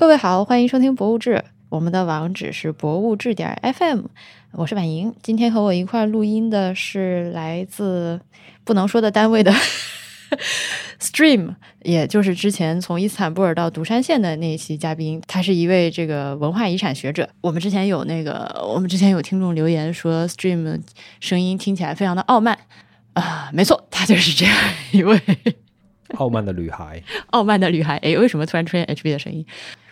各位好，欢迎收听《博物志》，我们的网址是博物志点 FM，我是婉莹。今天和我一块录音的是来自不能说的单位的 Stream，也就是之前从伊斯坦布尔到独山县的那一期嘉宾，他是一位这个文化遗产学者。我们之前有那个，我们之前有听众留言说 Stream 声音听起来非常的傲慢啊，没错，他就是这样一位 傲慢的女孩。傲慢的女孩。哎，为什么突然出现 HB 的声音？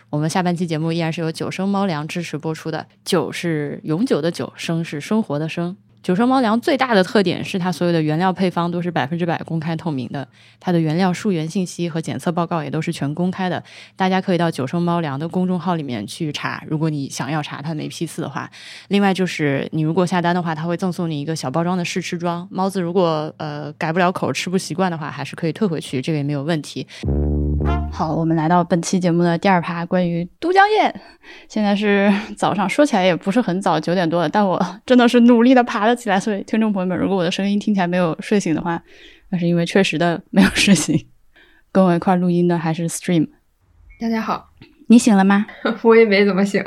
我们下半期节目依然是由九生猫粮支持播出的。九是永久的九，生是生活的生。九生猫粮最大的特点是它所有的原料配方都是百分之百公开透明的，它的原料溯源信息和检测报告也都是全公开的。大家可以到九生猫粮的公众号里面去查，如果你想要查它哪批次的话。另外就是你如果下单的话，它会赠送你一个小包装的试吃装。猫子如果呃改不了口、吃不习惯的话，还是可以退回去，这个也没有问题。好，我们来到本期节目的第二趴，关于都江堰。现在是 早上，说起来也不是很早，九点多了，但我真的是努力的爬了起来。所以，听众朋友们，如果我的声音听起来没有睡醒的话，那是因为确实的没有睡醒。跟我一块录音的还是 Stream。大家好，你醒了吗？我也没怎么醒。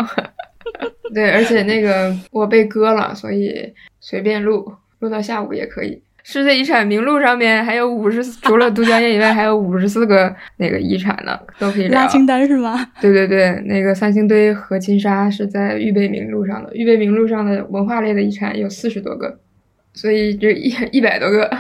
对，而且那个我被割了，所以随便录，录到下午也可以。世界遗产名录上面还有五十，除了都江堰以外，还有五十四个那个遗产呢，都可以拉清单是吗？对对对，那个三星堆和金沙是在预备名录上的，预备名录上的文化类的遗产有四十多个，所以就一一百多个。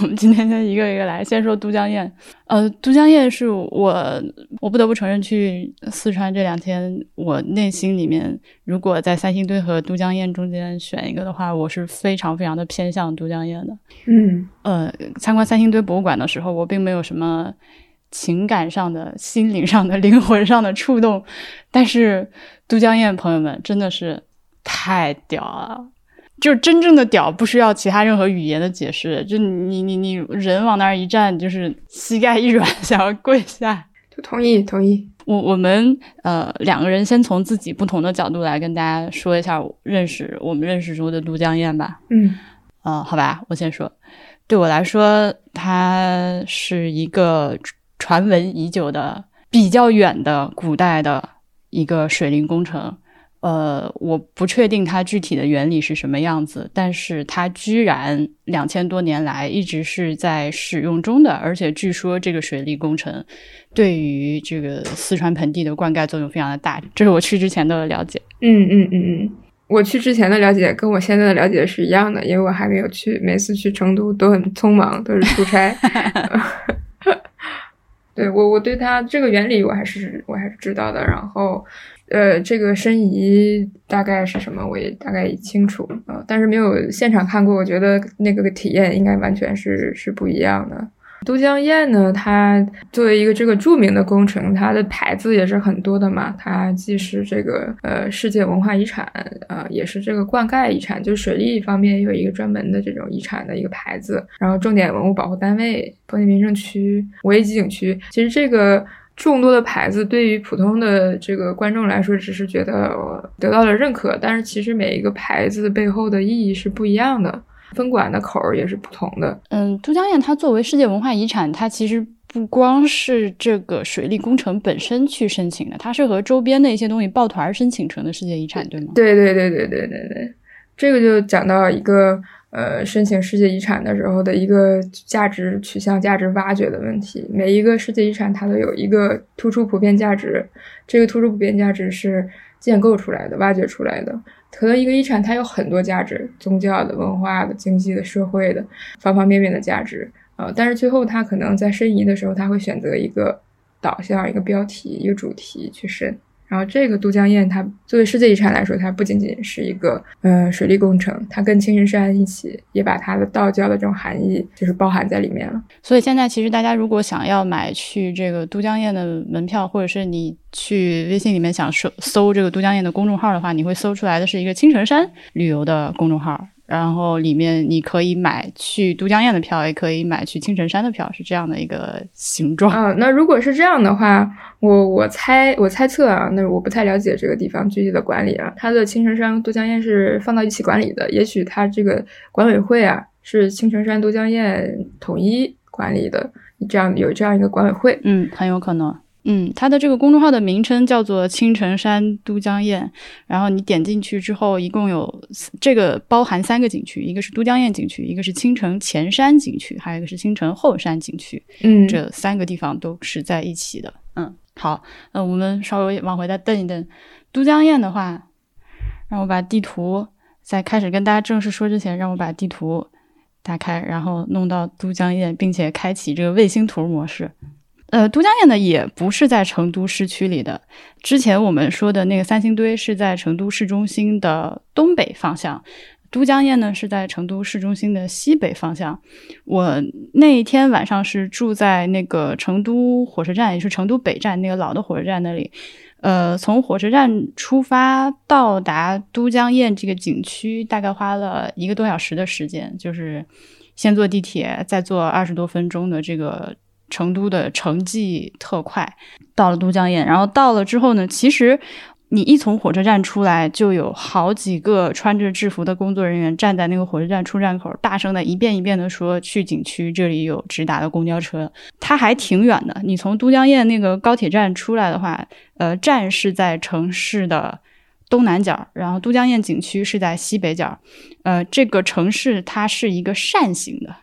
我们今天先一个一个来，先说都江堰。呃，都江堰是我，我不得不承认，去四川这两天，我内心里面，如果在三星堆和都江堰中间选一个的话，我是非常非常的偏向都江堰的。嗯，呃，参观三星堆博物馆的时候，我并没有什么情感上的、心灵上的、灵魂上的触动，但是都江堰朋友们真的是太屌了。就是真正的屌，不需要其他任何语言的解释。就你你你人往那儿一站，就是膝盖一软，想要跪下。就同意同意。我我们呃两个人先从自己不同的角度来跟大家说一下认识我们认识中的都江堰吧。嗯，呃，好吧，我先说。对我来说，它是一个传闻已久的、比较远的古代的一个水利工程。呃，我不确定它具体的原理是什么样子，但是它居然两千多年来一直是在使用中的，而且据说这个水利工程对于这个四川盆地的灌溉作用非常的大，这是我去之前的了解。嗯嗯嗯嗯，我去之前的了解跟我现在的了解是一样的，因为我还没有去，每次去成都都很匆忙，都是出差。对我，我对它这个原理我还是我还是知道的，然后。呃，这个申遗大概是什么，我也大概清楚啊，但是没有现场看过，我觉得那个体验应该完全是是不一样的。都江堰呢，它作为一个这个著名的工程，它的牌子也是很多的嘛，它既是这个呃世界文化遗产，呃，也是这个灌溉遗产，就是水利方面有一个专门的这种遗产的一个牌子，然后重点文物保护单位、风景名胜区、五 A 级景区，其实这个。众多的牌子对于普通的这个观众来说，只是觉得得到了认可，但是其实每一个牌子背后的意义是不一样的，分管的口儿也是不同的。嗯，都江堰它作为世界文化遗产，它其实不光是这个水利工程本身去申请的，它是和周边的一些东西抱团申请成的世界遗产，对吗？对对对对对对对，这个就讲到一个。呃，申请世界遗产的时候的一个价值取向、价值挖掘的问题。每一个世界遗产它都有一个突出普遍价值，这个突出普遍价值是建构出来的、挖掘出来的。可能一个遗产它有很多价值，宗教的、文化的、经济的、社会的方方面面的价值啊，但是最后它可能在申遗的时候，他会选择一个导向、一个标题、一个主题去申。然后，这个都江堰，它作为世界遗产来说，它不仅仅是一个呃水利工程，它跟青城山一起，也把它的道教的这种含义就是包含在里面了。所以现在，其实大家如果想要买去这个都江堰的门票，或者是你去微信里面想搜搜这个都江堰的公众号的话，你会搜出来的是一个青城山旅游的公众号。然后里面你可以买去都江堰的票，也可以买去青城山的票，是这样的一个形状。啊，那如果是这样的话，我我猜我猜测啊，那我不太了解这个地方具体的管理啊。它的青城山都江堰是放到一起管理的，也许它这个管委会啊是青城山都江堰统一管理的，这样有这样一个管委会，嗯，很有可能。嗯，它的这个公众号的名称叫做青城山都江堰，然后你点进去之后，一共有这个包含三个景区，一个是都江堰景区，一个是青城前山景区，还有一个是青城后山景区。嗯，这三个地方都是在一起的。嗯，好，那我们稍微往回再蹬一蹬。都江堰的话，让我把地图在开始跟大家正式说之前，让我把地图打开，然后弄到都江堰，并且开启这个卫星图模式。呃，都江堰呢也不是在成都市区里的。之前我们说的那个三星堆是在成都市中心的东北方向，都江堰呢是在成都市中心的西北方向。我那一天晚上是住在那个成都火车站，也是成都北站那个老的火车站那里。呃，从火车站出发到达都江堰这个景区，大概花了一个多小时的时间，就是先坐地铁，再坐二十多分钟的这个。成都的城际特快到了都江堰，然后到了之后呢，其实你一从火车站出来，就有好几个穿着制服的工作人员站在那个火车站出站口，大声的一遍一遍的说去景区，这里有直达的公交车。它还挺远的，你从都江堰那个高铁站出来的话，呃，站是在城市的东南角，然后都江堰景区是在西北角。呃，这个城市它是一个扇形的。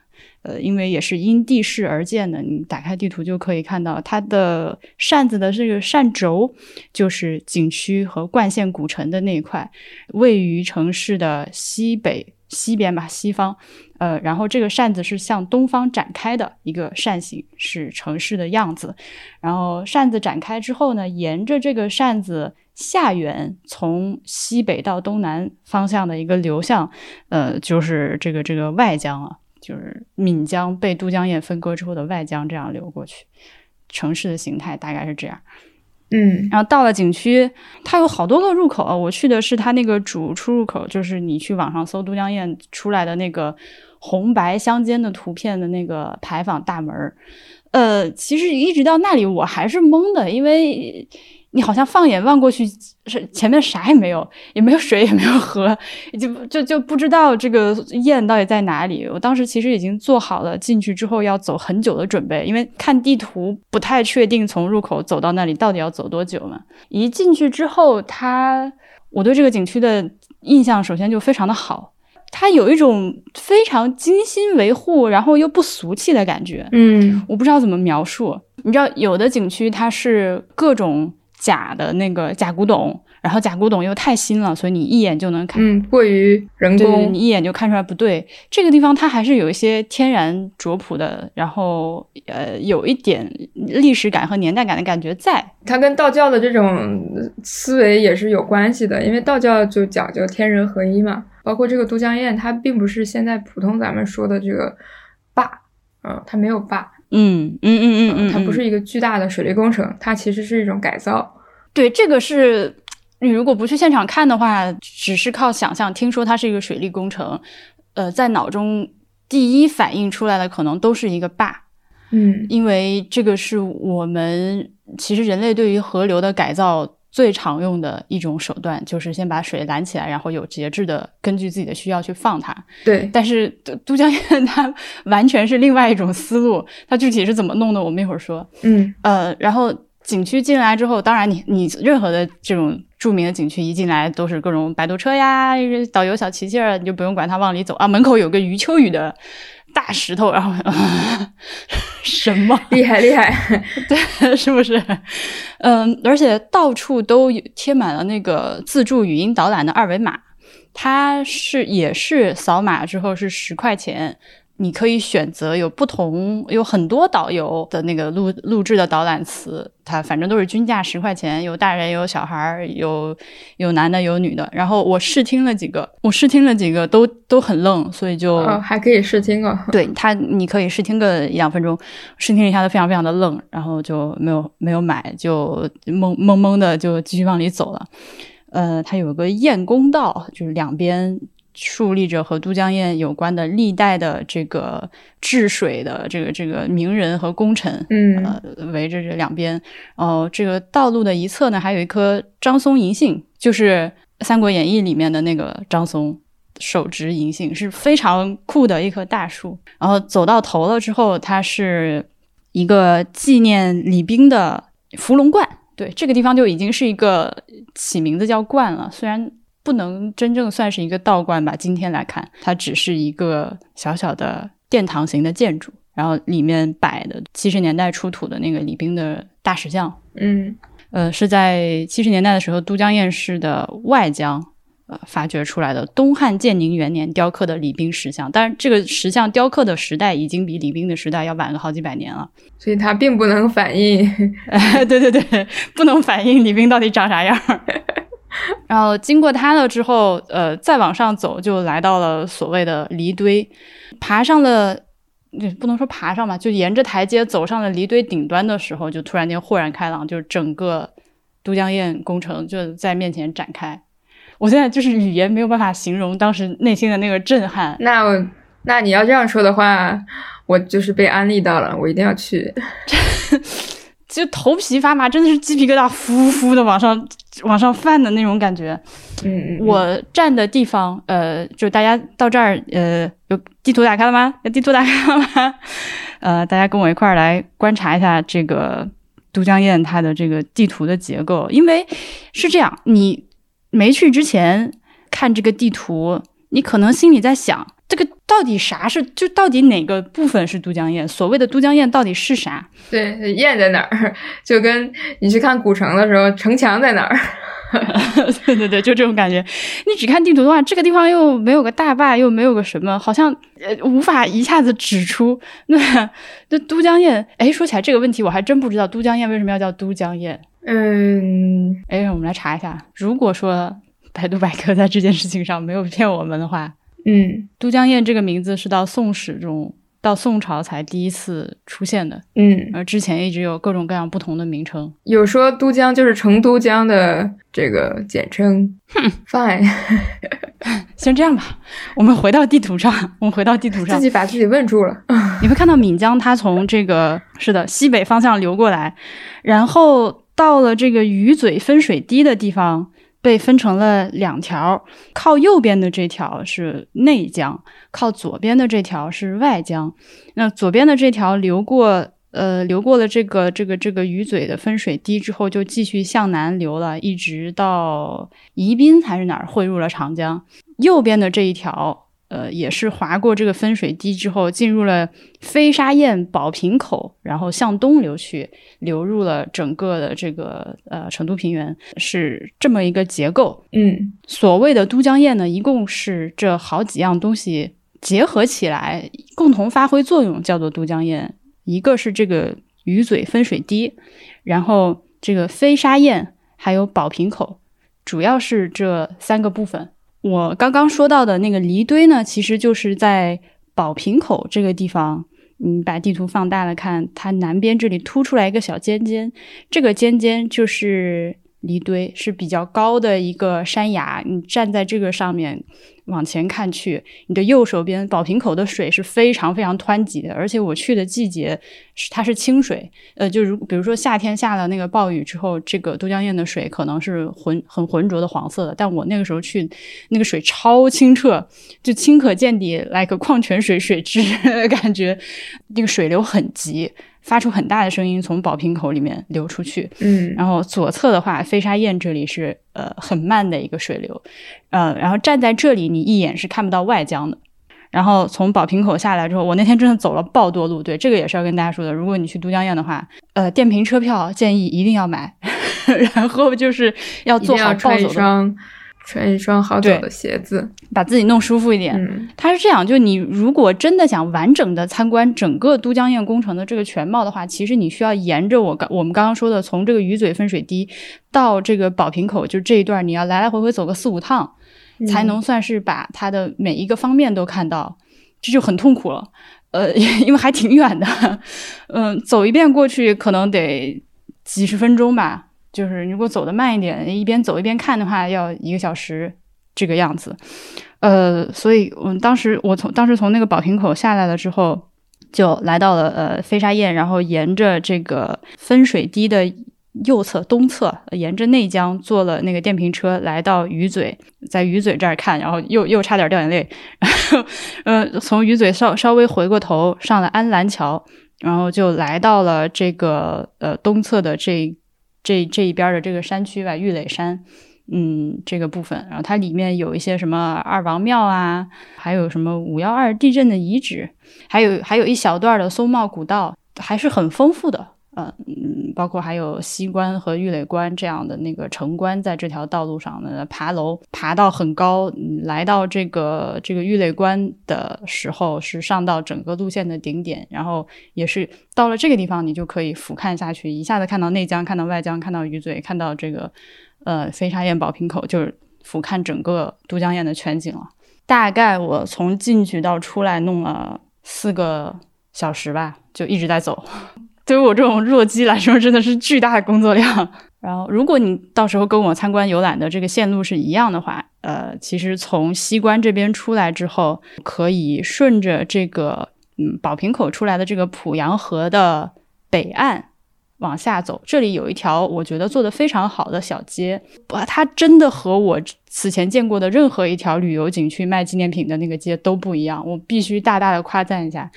呃，因为也是因地势而建的，你打开地图就可以看到它的扇子的这个扇轴，就是景区和冠县古城的那一块，位于城市的西北西边吧，西方。呃，然后这个扇子是向东方展开的一个扇形，是城市的样子。然后扇子展开之后呢，沿着这个扇子下缘，从西北到东南方向的一个流向，呃，就是这个这个外江啊。就是岷江被都江堰分割之后的外江这样流过去，城市的形态大概是这样。嗯，然后到了景区，它有好多个入口。我去的是它那个主出入口，就是你去网上搜都江堰出来的那个红白相间的图片的那个牌坊大门。呃，其实一直到那里我还是懵的，因为。你好像放眼望过去，是前面啥也没有，也没有水，也没有河，就就就不知道这个堰到底在哪里。我当时其实已经做好了进去之后要走很久的准备，因为看地图不太确定从入口走到那里到底要走多久嘛。一进去之后，它我对这个景区的印象首先就非常的好，它有一种非常精心维护，然后又不俗气的感觉。嗯，我不知道怎么描述。你知道，有的景区它是各种。假的那个假古董，然后假古董又太新了，所以你一眼就能看，嗯，过于人工，你一眼就看出来不对。这个地方它还是有一些天然拙朴的，然后呃，有一点历史感和年代感的感觉在。它跟道教的这种思维也是有关系的，因为道教就讲究天人合一嘛。包括这个都江堰，它并不是现在普通咱们说的这个坝，嗯，它没有坝。嗯嗯嗯嗯嗯，它不是一个巨大的水利工程，它其实是一种改造。对，这个是你如果不去现场看的话，只是靠想象，听说它是一个水利工程，呃，在脑中第一反应出来的可能都是一个坝。嗯，因为这个是我们其实人类对于河流的改造。最常用的一种手段就是先把水拦起来，然后有节制的根据自己的需要去放它。对，但是都都江堰 它完全是另外一种思路，它具体是怎么弄的，我们一会儿说。嗯，呃，然后景区进来之后，当然你你任何的这种著名的景区一进来都是各种摆渡车呀，导游小旗儿，你就不用管它往里走啊，门口有个余秋雨的。大石头，然后 什么厉害厉害？对，是不是？嗯，而且到处都贴满了那个自助语音导览的二维码，它是也是扫码之后是十块钱。你可以选择有不同、有很多导游的那个录录制的导览词，它反正都是均价十块钱，有大人有小孩儿，有有男的有女的。然后我试听了几个，我试听了几个都都很愣，所以就还可以试听哦。对他，你可以试听个一两分钟，试听一下都非常非常的愣，然后就没有没有买，就懵懵懵的就继续往里走了。呃，它有个燕公道，就是两边。树立着和都江堰有关的历代的这个治水的这个这个名人和功臣，嗯，呃，围着这两边，哦，这个道路的一侧呢，还有一棵张松银杏，就是《三国演义》里面的那个张松，手执银杏，是非常酷的一棵大树。然后走到头了之后，它是一个纪念李冰的伏龙观。对，这个地方就已经是一个起名字叫观了，虽然不能真正算是一个道观吧。今天来看，它只是一个小小的殿堂型的建筑，然后里面摆的七十年代出土的那个李冰的大石像，嗯呃，是在七十年代的时候，都江堰市的外江呃发掘出来的东汉建宁元年雕刻的李冰石像。但是，这个石像雕刻的时代已经比李冰的时代要晚个好几百年了。所以它并不能反映 哎，对对对，不能反映李冰到底长啥样儿。然后经过它了之后，呃，再往上走就来到了所谓的离堆，爬上了，也不能说爬上吧，就沿着台阶走上了离堆顶端的时候，就突然间豁然开朗，就是整个都江堰工程就在面前展开。我现在就是语言没有办法形容当时内心的那个震撼。那我那你要这样说的话，我就是被安利到了，我一定要去。就头皮发麻，真的是鸡皮疙瘩呼呼的往上往上泛的那种感觉。嗯，嗯我站的地方，呃，就大家到这儿，呃，有地图打开了吗？有地图打开了吗？呃，大家跟我一块儿来观察一下这个都江堰它的这个地图的结构，因为是这样，你没去之前看这个地图，你可能心里在想，这个到底啥是，就到底哪个部分是都江堰？所谓的都江堰到底是啥？对，堰在哪儿？就跟你去看古城的时候，城墙在哪儿？对对对，就这种感觉。你只看地图的话，这个地方又没有个大坝，又没有个什么，好像呃无法一下子指出。那 那都江堰，哎，说起来这个问题，我还真不知道都江堰为什么要叫都江堰。嗯，哎，我们来查一下。如果说百度百科在这件事情上没有骗我们的话，嗯都江堰这个名字是到宋史中，到宋朝才第一次出现的，嗯，而之前一直有各种各样不同的名称。有说都江就是成都江的这个简称。哼 Fine，先这样吧，我们回到地图上，我们回到地图上自。己把自己问住了。你会看到岷江，它从这个是的西北方向流过来，然后到了这个鱼嘴分水堤的地方，被分成了两条，靠右边的这条是内江，靠左边的这条是外江。那左边的这条流过。呃，流过了这个这个这个鱼嘴的分水堤之后，就继续向南流了，一直到宜宾还是哪儿汇入了长江。右边的这一条，呃，也是划过这个分水堤之后，进入了飞沙堰宝瓶口，然后向东流去，流入了整个的这个呃成都平原，是这么一个结构。嗯所谓的都江堰呢，一共是这好几样东西结合起来，共同发挥作用，叫做都江堰。一个是这个鱼嘴分水堤，然后这个飞沙堰，还有宝瓶口，主要是这三个部分。我刚刚说到的那个离堆呢，其实就是在宝瓶口这个地方。你把地图放大了看，它南边这里凸出来一个小尖尖，这个尖尖就是离堆，是比较高的一个山崖。你站在这个上面往前看去，你的右手边宝瓶口的水是非常非常湍急的，而且我去的季节是它是清水，呃，就如比如说夏天下了那个暴雨之后，这个都江堰的水可能是浑很浑浊的黄色的，但我那个时候去，那个水超清澈，就清可见底，like 矿泉水水质 感觉，那个水流很急，发出很大的声音从宝瓶口里面流出去，嗯然后左侧的话，飞沙堰这里是呃很慢的一个水流，呃，然后站在这里，你一眼是看不到外江的。然后从宝瓶口下来之后，我那天真的走了爆多路，对，这个也是要跟大家说的。如果你去都江堰的话，呃，电瓶车票建议一定要买，然后就是要做好暴走的，双穿一双好走的鞋子。把自己弄舒服一点。嗯它是这样，就你如果真的想完整的参观整个都江堰工程的这个全貌的话，其实你需要沿着我刚我们刚刚说的，从这个鱼嘴分水堤到这个宝瓶口，就这一段，你要来来回回走个四五趟，嗯才能算是把它的每一个方面都看到，这就很痛苦了。呃，因为还挺远的，嗯，走一遍过去可能得几十分钟吧。就是如果走得慢一点，一边走一边看的话，要一个小时这个样子。呃，所以我当时我从当时从那个宝瓶口下来了之后，就来到了呃飞沙堰，然后沿着这个分水堤的右侧东侧，沿着内江坐了那个电瓶车来到鱼嘴，在鱼嘴这儿看，然后又又差点掉眼泪。然后呃，从鱼嘴稍稍微回过头，上了安澜桥。然后就来到了这个呃东侧的这这这一边的这个山区吧，玉垒山。嗯，这个部分，然后它里面有一些什么二王庙啊，还有什么五幺二地震的遗址，还有还有一小段的松茂古道，还是很丰富的。嗯嗯，包括还有西关和玉垒关这样的那个城关，在这条道路上呢，爬楼爬到很高，来到这个这个玉垒关的时候，是上到整个路线的顶点，然后也是到了这个地方，你就可以俯瞰下去，一下子看到内江，看到外江，看到鱼嘴，看到这个。呃，飞沙堰宝瓶口就是俯瞰整个都江堰的全景了。大概我从进去到出来弄了四个小时吧，就一直在走。对于我这种弱鸡来说，真的是巨大的工作量。然后，如果你到时候跟我参观游览的这个线路是一样的话，呃，其实从西关这边出来之后，可以顺着这个嗯宝瓶口出来的这个濮阳河的北岸。往下走，这里有一条我觉得做的非常好的小街，哇，它真的和我此前见过的任何一条旅游景区卖纪念品的那个街都不一样，我必须大大的夸赞一下。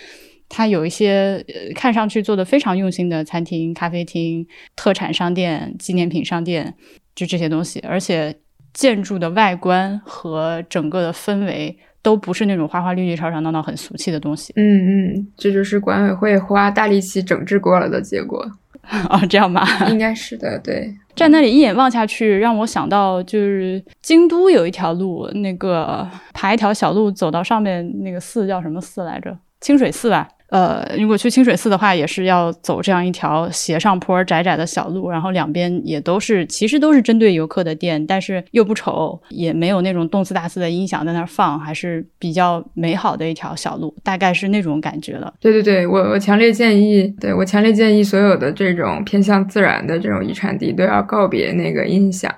它有一些呃看上去做的非常用心的餐厅、咖啡厅、特产商店、纪念品商店，就这些东西，而且建筑的外观和整个的氛围都不是那种花花绿绿、吵吵闹闹、很俗气的东西。嗯嗯，这就是管委会花大力气整治过了的结果。哦，这样吧，应该是的。对，站那里一眼望下去，让我想到就是京都有一条路，那个爬一条小路走到上面那个寺叫什么寺来着？清水寺吧。呃，如果去清水寺的话，也是要走这样一条斜上坡、窄窄的小路，然后两边也都是，其实都是针对游客的店，但是又不丑，也没有那种动次大次的音响在那儿放，还是比较美好的一条小路，大概是那种感觉了。对对对，我我强烈建议，对我强烈建议所有的这种偏向自然的这种遗产地都要告别那个音响。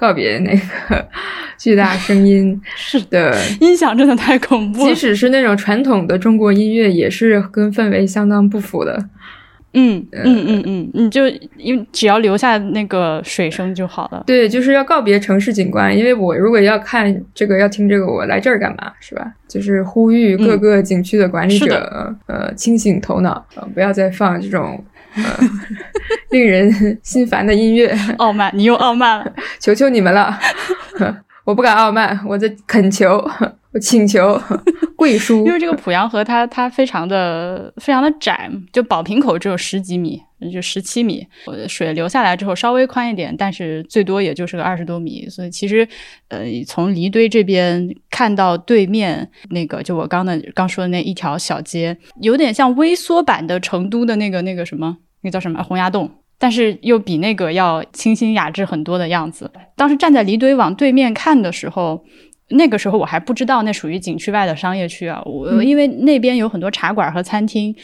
告别那个 巨大声音是的，音响真的太恐怖。即使是那种传统的中国音乐，也是跟氛围相当不符的。嗯嗯嗯嗯，你就因为只要留下那个水声就好了。对，就是要告别城市景观。因为我如果要看这个，要听这个，我来这儿干嘛？是吧？就是呼吁各个景区的管理者，呃，清醒头脑，不要再放这种。令人心烦的音乐，傲慢，你又傲慢了，求求你们了，我不敢傲慢，我在恳求，我请求，贵叔。因为这个濮阳河，它它非常的非常的窄，就宝瓶口只有十几米，就十七米，水流下来之后稍微宽一点，但是最多也就是个二十多米，所以其实，呃，从离堆这边看到对面那个，就我刚的刚说的那一条小街，有点像微缩版的成都的那个那个什么。那叫什么洪崖洞，但是又比那个要清新雅致很多的样子。当时站在离堆往对面看的时候，那个时候我还不知道那属于景区外的商业区啊。我因为那边有很多茶馆和餐厅，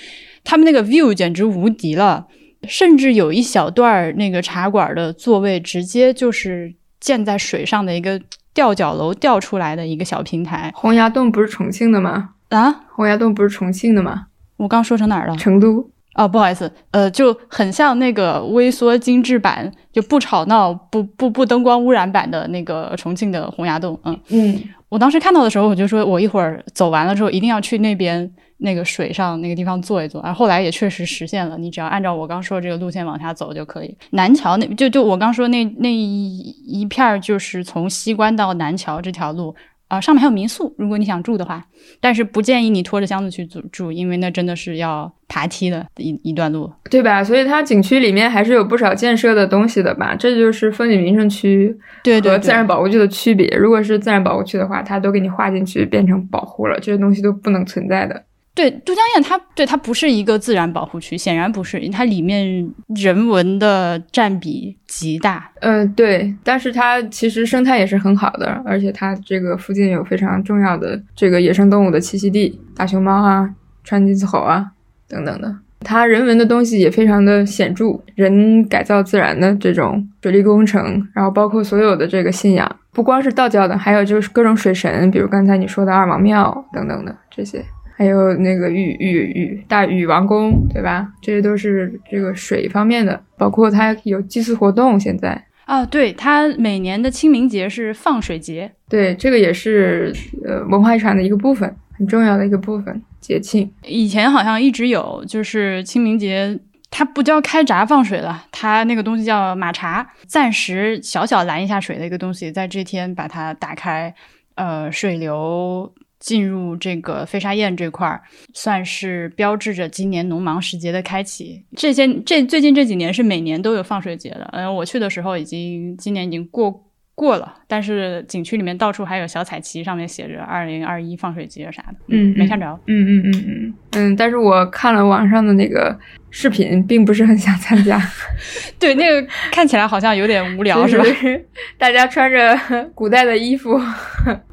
他们那个 view 简直无敌了，甚至有一小段那个茶馆的座位直接就是建在水上的一个吊脚楼吊出来的一个小平台。洪崖洞不是重庆的吗？啊，洪崖洞不是重庆的吗？我刚说成哪儿了？成都。哦，不好意思，呃，就很像那个微缩精致版，就不吵闹、不不不灯光污染版的那个重庆的洪崖洞。嗯嗯，我当时看到的时候，我就说我一会儿走完了之后，一定要去那边那个水上那个地方坐一坐。然后后来也确实实现了，你只要按照我刚说的这个路线往下走就可以。南桥那就就我刚说那那一一片儿，就是从西关到南桥这条路。啊，上面还有民宿，如果你想住的话，但是不建议你拖着箱子去住住，因为那真的是要爬梯的一一段路，对吧？所以它景区里面还是有不少建设的东西的吧？这就是风景名胜区和自然保护区的区别。如果是自然保护区的话，它都给你划进去变成保护了，这些东西都不能存在的。对，都江堰它对它不是一个自然保护区，显然不是，它里面人文的占比极大。嗯，对，但是它其实生态也是很好的，而且它这个附近有非常重要的这个野生动物的栖息地，大熊猫啊、川金丝猴啊等等的。它人文的东西也非常的显著，人改造自然的这种水利工程，然后包括所有的这个信仰，不光是道教的，还有就是各种水神，比如刚才你说的二王庙等等的这些。还有那个禹禹禹大禹王宫，对吧？这些都是这个水方面的，包括它有祭祀活动。现在啊，对，它每年的清明节是放水节，对，这个也是呃文化遗产的一个部分，很重要的一个部分。节庆。以前好像一直有，就是清明节，它不叫开闸放水了，它那个东西叫马闸，暂时小小拦一下水的一个东西，在这天把它打开，呃，水流进入这个飞沙堰这块儿，算是标志着今年农忙时节的开启。这些这最近这几年是每年都有放水节的，嗯，我去的时候已经今年已经过。过了，但是景区里面到处还有小彩旗，上面写着“二零二一放水节”啥的，嗯，没看着，嗯嗯嗯嗯嗯，但是我看了网上的那个视频，并不是很想参加。对，那个看起来好像有点无聊，是吧？大家穿着古代的衣服，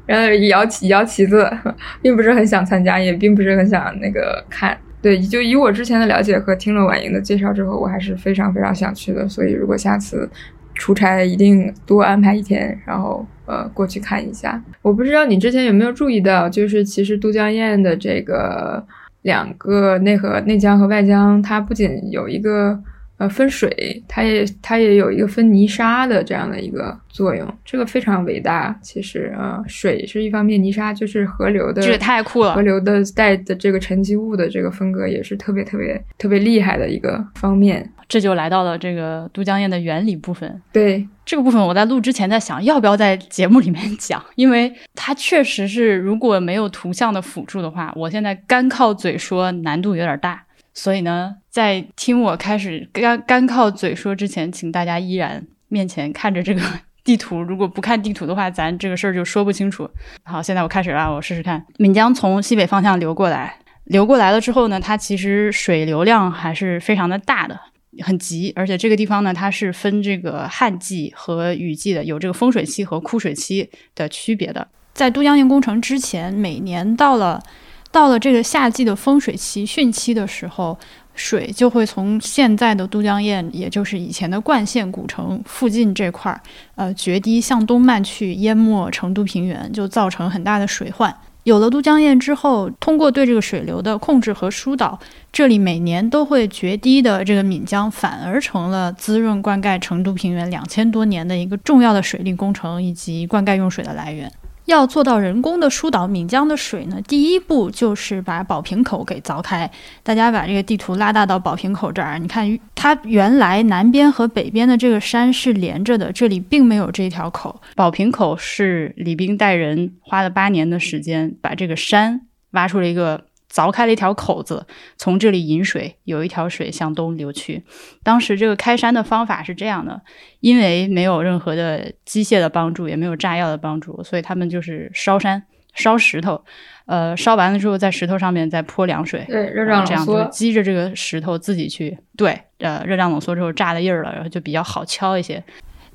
然后摇旗摇旗子，并不是很想参加，也并不是很想那个看。对，就以我之前的了解和听了婉莹的介绍之后，我还是非常非常想去的。所以如果下次。出差一定多安排一天，然后呃过去看一下。我不知道你之前有没有注意到，就是其实都江堰的这个两个内河内江和外江，它不仅有一个呃分水，它也它也有一个分泥沙的这样的一个作用，这个非常伟大。其实呃水是一方面，泥沙就是河流的，这也太酷了。河流的带的这个沉积物的这个分割也是特别特别特别厉害的一个方面。这就来到了这个都江堰的原理部分。对这个部分，我在录之前在想，要不要在节目里面讲，因为它确实是如果没有图像的辅助的话，我现在干靠嘴说难度有点大。所以呢，在听我开始干干靠嘴说之前，请大家依然面前看着这个 地图。如果不看地图的话，咱这个事儿就说不清楚。好，现在我开始了，我试试看。岷江从西北方向流过来，流过来了之后呢，它其实水流量还是非常的大的。很急，而且这个地方呢，它是分这个旱季和雨季的，有这个丰水期和枯水期的区别的。在都江堰工程之前，每年到了到了这个夏季的丰水期、汛期的时候，水就会从现在的都江堰，也就是以前的灌县古城附近这块儿，呃，决堤向东漫去，淹没成都平原，就造成很大的水患。有了都江堰之后，通过对这个水流的控制和疏导，这里每年都会决堤的这个岷江，反而成了滋润灌溉成都平原两千多年的一个重要的水利工程以及灌溉用水的来源。要做到人工的疏导岷江的水呢，第一步就是把宝瓶口给凿开。大家把这个地图拉大到宝瓶口这儿，你看它原来南边和北边的这个山是连着的，这里并没有这条口。宝瓶口是李冰带人花了八年的时间，把这个山挖出了一个。凿开了一条口子，从这里引水，有一条水向东流去。当时这个开山的方法是这样的：因为没有任何的机械的帮助，也没有炸药的帮助，所以他们就是烧山、烧石头。呃，烧完了之后，在石头上面再泼凉水，对，热胀冷缩，积着这个石头自己去对，呃，热胀冷缩之后炸了印儿了，然后就比较好敲一些。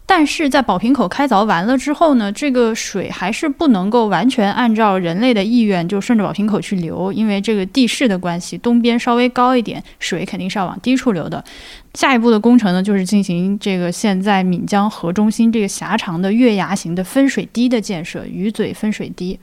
但是在宝瓶口开凿完了之后呢，这个水还是不能够完全按照人类的意愿就顺着宝瓶口去流，因为这个地势的关系，东边稍微高一点，水肯定是要往低处流的。下一步的工程呢，就是进行这个现在闽江河中心这个狭长的月牙形的分水堤的建设，鱼嘴分水堤。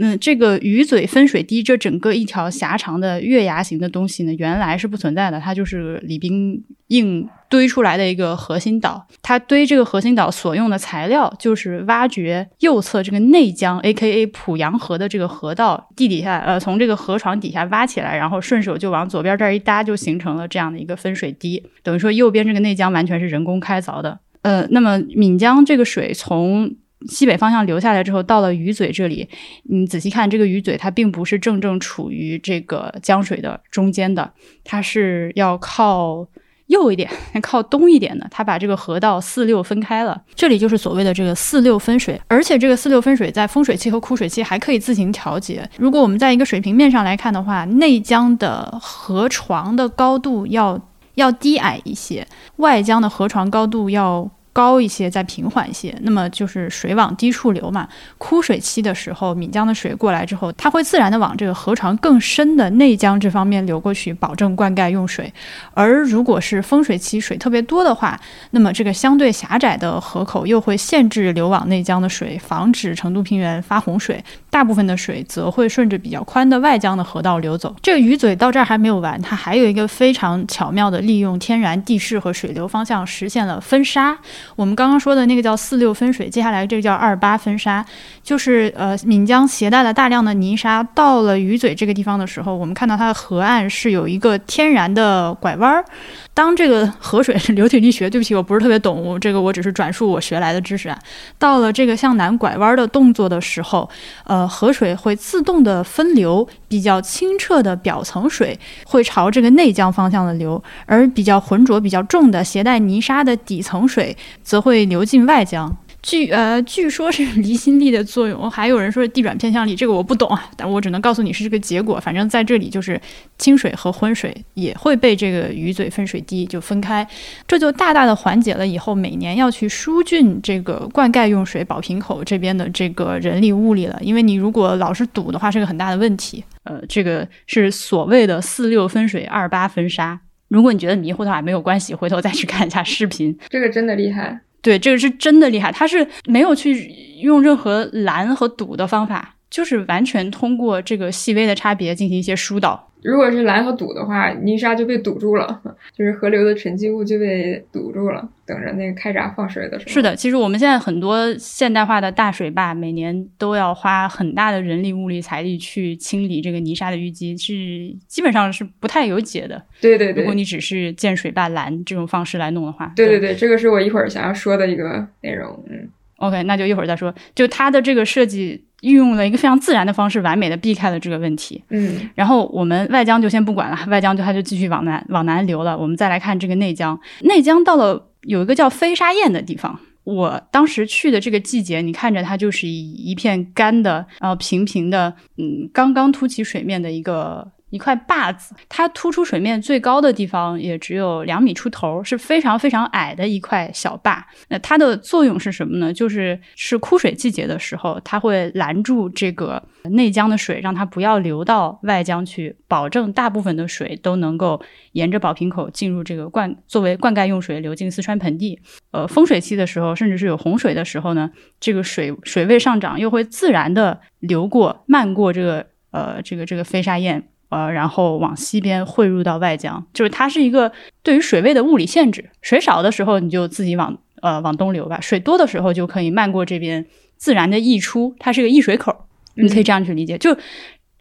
嗯，这个鱼嘴分水堤这整个一条狭长的月牙形的东西呢，原来是不存在的，它就是李冰硬。堆出来的一个核心岛，它堆这个核心岛所用的材料就是挖掘右侧这个内江 （A.K.A. 濮阳河）的这个河道地底下，呃，从这个河床底下挖起来，然后顺手就往左边这儿一搭，就形成了这样的一个分水堤。等于说右边这个内江完全是人工开凿的。呃，那么岷江这个水从西北方向流下来之后，到了鱼嘴这里，你仔细看这个鱼嘴，它并不是正正处于这个江水的中间的，它是要靠。右一点，靠东一点的，它把这个河道四六分开了。这里就是所谓的这个四六分水，而且这个四六分水在丰水期和枯水期还可以自行调节。如果我们在一个水平面上来看的话，内江的河床的高度要要低矮一些，外江的河床高度要。高一些，再平缓一些，那么就是水往低处流嘛。枯水期的时候，岷江的水过来之后，它会自然的往这个河床更深的内江这方面流过去，保证灌溉用水。而如果是丰水期水特别多的话，那么这个相对狭窄的河口又会限制流往内江的水，防止成都平原发洪水。大部分的水则会顺着比较宽的外江的河道流走。这个鱼嘴到这儿还没有完，它还有一个非常巧妙的利用天然地势和水流方向实现了分沙。我们刚刚说的那个叫四六分水，接下来这个叫二八分沙，就是呃岷江携带了大量的泥沙到了鱼嘴这个地方的时候，我们看到它的河岸是有一个天然的拐弯儿。当这个河水流体力学，对不起，我不是特别懂，我这个我只是转述我学来的知识啊。到了这个向南拐弯的动作的时候，呃，河水会自动的分流，比较清澈的表层水会朝这个内江方向的流，而比较浑浊、比较重的携带泥沙的底层水则会流进外江。据呃，据说是离心力的作用，还有人说是地转偏向力，这个我不懂啊，但我只能告诉你是这个结果。反正在这里就是清水和浑水也会被这个鱼嘴分水堤就分开，这就大大的缓解了以后每年要去疏浚这个灌溉用水宝瓶口这边的这个人力物力了。因为你如果老是堵的话，是个很大的问题。呃，这个是所谓的四六分水，二八分沙。如果你觉得迷糊的话，没有关系，回头再去看一下视频。这个真的厉害。对，这个是真的厉害，他是没有去用任何拦和堵的方法，就是完全通过这个细微的差别进行一些疏导。如果是拦和堵的话，泥沙就被堵住了，就是河流的沉积物就被堵住了，等着那个开闸放水的时候。是的，其实我们现在很多现代化的大水坝，每年都要花很大的人力、物力、财力去清理这个泥沙的淤积，是基本上是不太有解的。对对对，如果你只是建水坝拦这种方式来弄的话，对对对，这个是我一会儿想要说的一个内容。嗯，OK，那就一会儿再说。就它的这个设计。运用了一个非常自然的方式，完美的避开了这个问题。嗯，然后我们外江就先不管了，外江就它就继续往南往南流了。我们再来看这个内江，内江到了有一个叫飞沙堰的地方。我当时去的这个季节，你看着它就是一一片干的，然后平平的，嗯，刚刚凸起水面的一个。一块坝子，它突出水面最高的地方也只有两米出头，是非常非常矮的一块小坝。那它的作用是什么呢？就是是枯水季节的时候，它会拦住这个内江的水，让它不要流到外江去，保证大部分的水都能够沿着宝瓶口进入这个灌，作为灌溉用水流进四川盆地。呃，丰水期的时候，甚至是有洪水的时候呢，这个水水位上涨，又会自然的流过、漫过这个呃这个这个飞沙堰。呃，然后往西边汇入到外江，就是它是一个对于水位的物理限制。水少的时候，你就自己往呃往东流吧；水多的时候，就可以漫过这边，自然的溢出。它是个溢水口，你可以这样去理解。就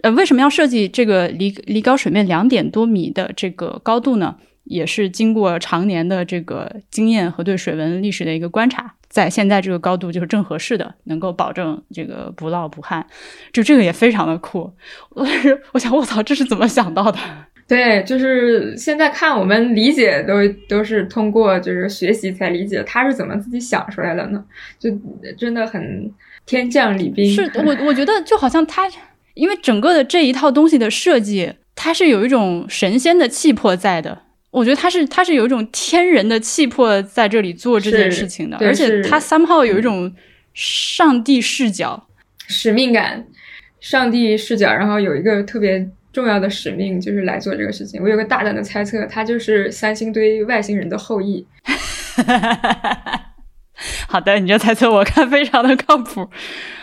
呃，为什么要设计这个离离高水面两点多米的这个高度呢？也是经过常年的这个经验和对水文历史的一个观察，在现在这个高度就是正合适的，能够保证这个不涝不旱，就这个也非常的酷。我是我想，我操，这是怎么想到的？对，就是现在看我们理解都都是通过就是学习才理解，他是怎么自己想出来的呢？就真的很天降礼宾。是我 我觉得就好像他，因为整个的这一套东西的设计，它是有一种神仙的气魄在的。我觉得他是他是有一种天人的气魄在这里做这件事情的，而且他三炮有一种上帝视角、使命感、上帝视角，然后有一个特别重要的使命，就是来做这个事情。我有个大胆的猜测，他就是三星堆外星人的后裔。好的，你这猜测我看非常的靠谱。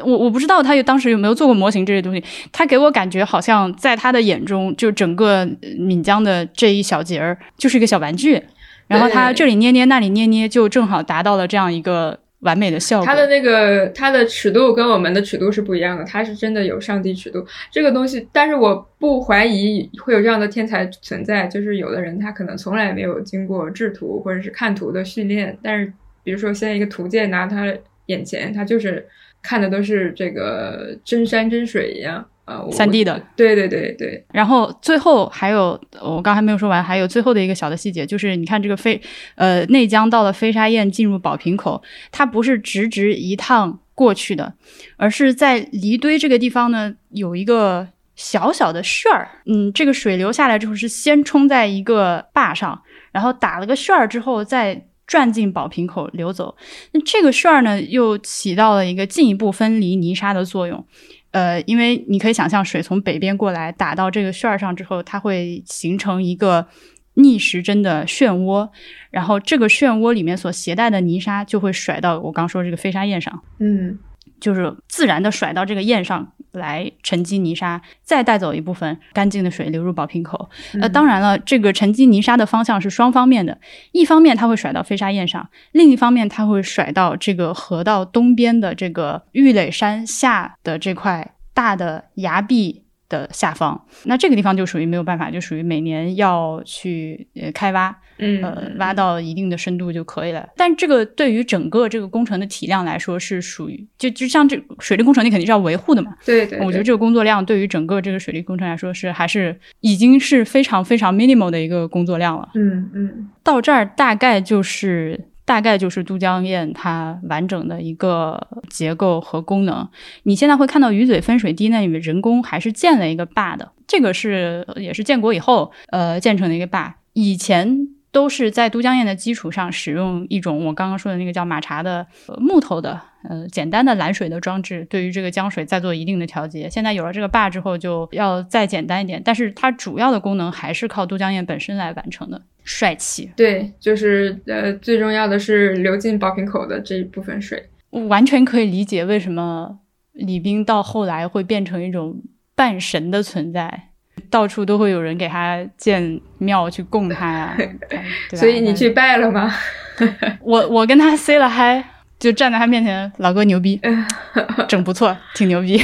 我我不知道他有当时有没有做过模型这些东西。他给我感觉好像在他的眼中，就整个闽江的这一小节儿就是一个小玩具，然后他这里捏捏那里捏捏，就正好达到了这样一个完美的效果。他的那个他的尺度跟我们的尺度是不一样的，他是真的有上帝尺度这个东西。但是我不怀疑会有这样的天才存在，就是有的人他可能从来没有经过制图或者是看图的训练，但是。比如说，现在一个图鉴拿他眼前，他就是看的都是这个真山真水一样啊，三 D 的。对对对对。然后最后还有，我刚还没有说完，还有最后的一个小的细节，就是你看这个飞呃内江到了飞沙堰进入宝瓶口，它不是直直一趟过去的，而是在离堆这个地方呢有一个小小的旋儿。嗯，这个水流下来之后是先冲在一个坝上，然后打了个旋儿之后再。转进宝瓶口流走，那这个旋儿呢，又起到了一个进一步分离泥沙的作用。呃，因为你可以想象，水从北边过来打到这个旋儿上之后，它会形成一个逆时针的漩涡，然后这个漩涡里面所携带的泥沙就会甩到我刚说这个飞沙堰上。嗯，就是自然的甩到这个堰上，来沉积泥沙，再带走一部分干净的水流入宝瓶口。那，嗯当然了，这个沉积泥沙的方向是双方面的，一方面它会甩到飞沙堰上，另一方面它会甩到这个河道东边的这个玉垒山下的这块大的崖壁。的下方，那这个地方就属于没有办法，就属于每年要去呃开挖，嗯呃挖到一定的深度就可以了。但这个对于整个这个工程的体量来说是属于就就像这水利工程，你肯定是要维护的嘛。对对，对我觉得这个工作量对于整个这个水利工程来说是还是已经是非常非常 minimal 的一个工作量了。嗯嗯到这儿大概就是大概就是都江堰它完整的一个结构和功能。你现在会看到鱼嘴分水堤那里面人工还是建了一个坝的，这个是也是建国以后呃建成的一个坝，以前。都是在都江堰的基础上使用一种我刚刚说的那个叫马茶的、呃、木头的呃简单的拦水的装置，对于这个江水再做一定的调节。现在有了这个坝之后，就要再简单一点，但是它主要的功能还是靠都江堰本身来完成的。帅气，对，就是呃，最重要的是流进宝瓶口的这一部分水。我完全可以理解为什么李冰到后来会变成一种半神的存在，到处都会有人给他建庙去供他呀、对吧所以你去拜了吗？我我跟他 say 了嗨，就站在他面前，老哥牛逼，整不错，挺牛逼，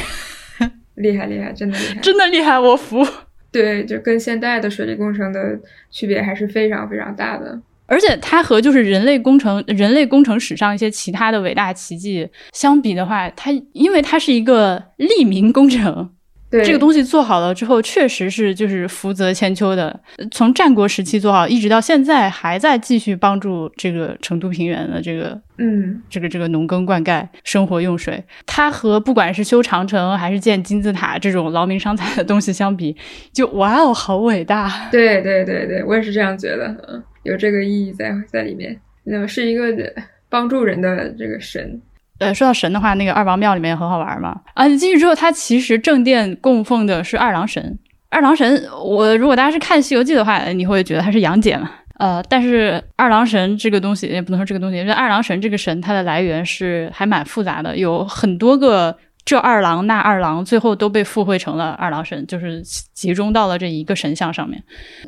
厉害厉害，真的厉害。真的厉害，我服。对，就跟现代的水利工程的区别还是非常非常大的。而且它和就是人类工程、人类工程史上一些其他的伟大奇迹相比的话，它因为它是一个利民工程，对，这个东西做好了之后，确实是就是福泽千秋的。呃从战国时期做好，一直到现在还在继续帮助这个成都平原的这个嗯，这个这个农耕灌溉、生活用水。它和不管是修长城还是建金字塔这种劳民伤财的东西相比，就哇哦，好伟大！对对对对，我也是这样觉得，嗯，有这个意义在在里面。那么是一个帮助人的这个神。呃，说到神的话，那个二王庙里面很好玩嘛。啊，你进去之后，它其实正殿供奉的是二郎神。二郎神，我如果大家是看《西游记》的话，你会觉得他是杨戬嘛。呃，但是二郎神这个东西也不能说这个东西，因为二郎神这个神它的来源是还蛮复杂的，有很多个这二郎那二郎，最后都被附会成了二郎神，就是集中到了这一个神像上面。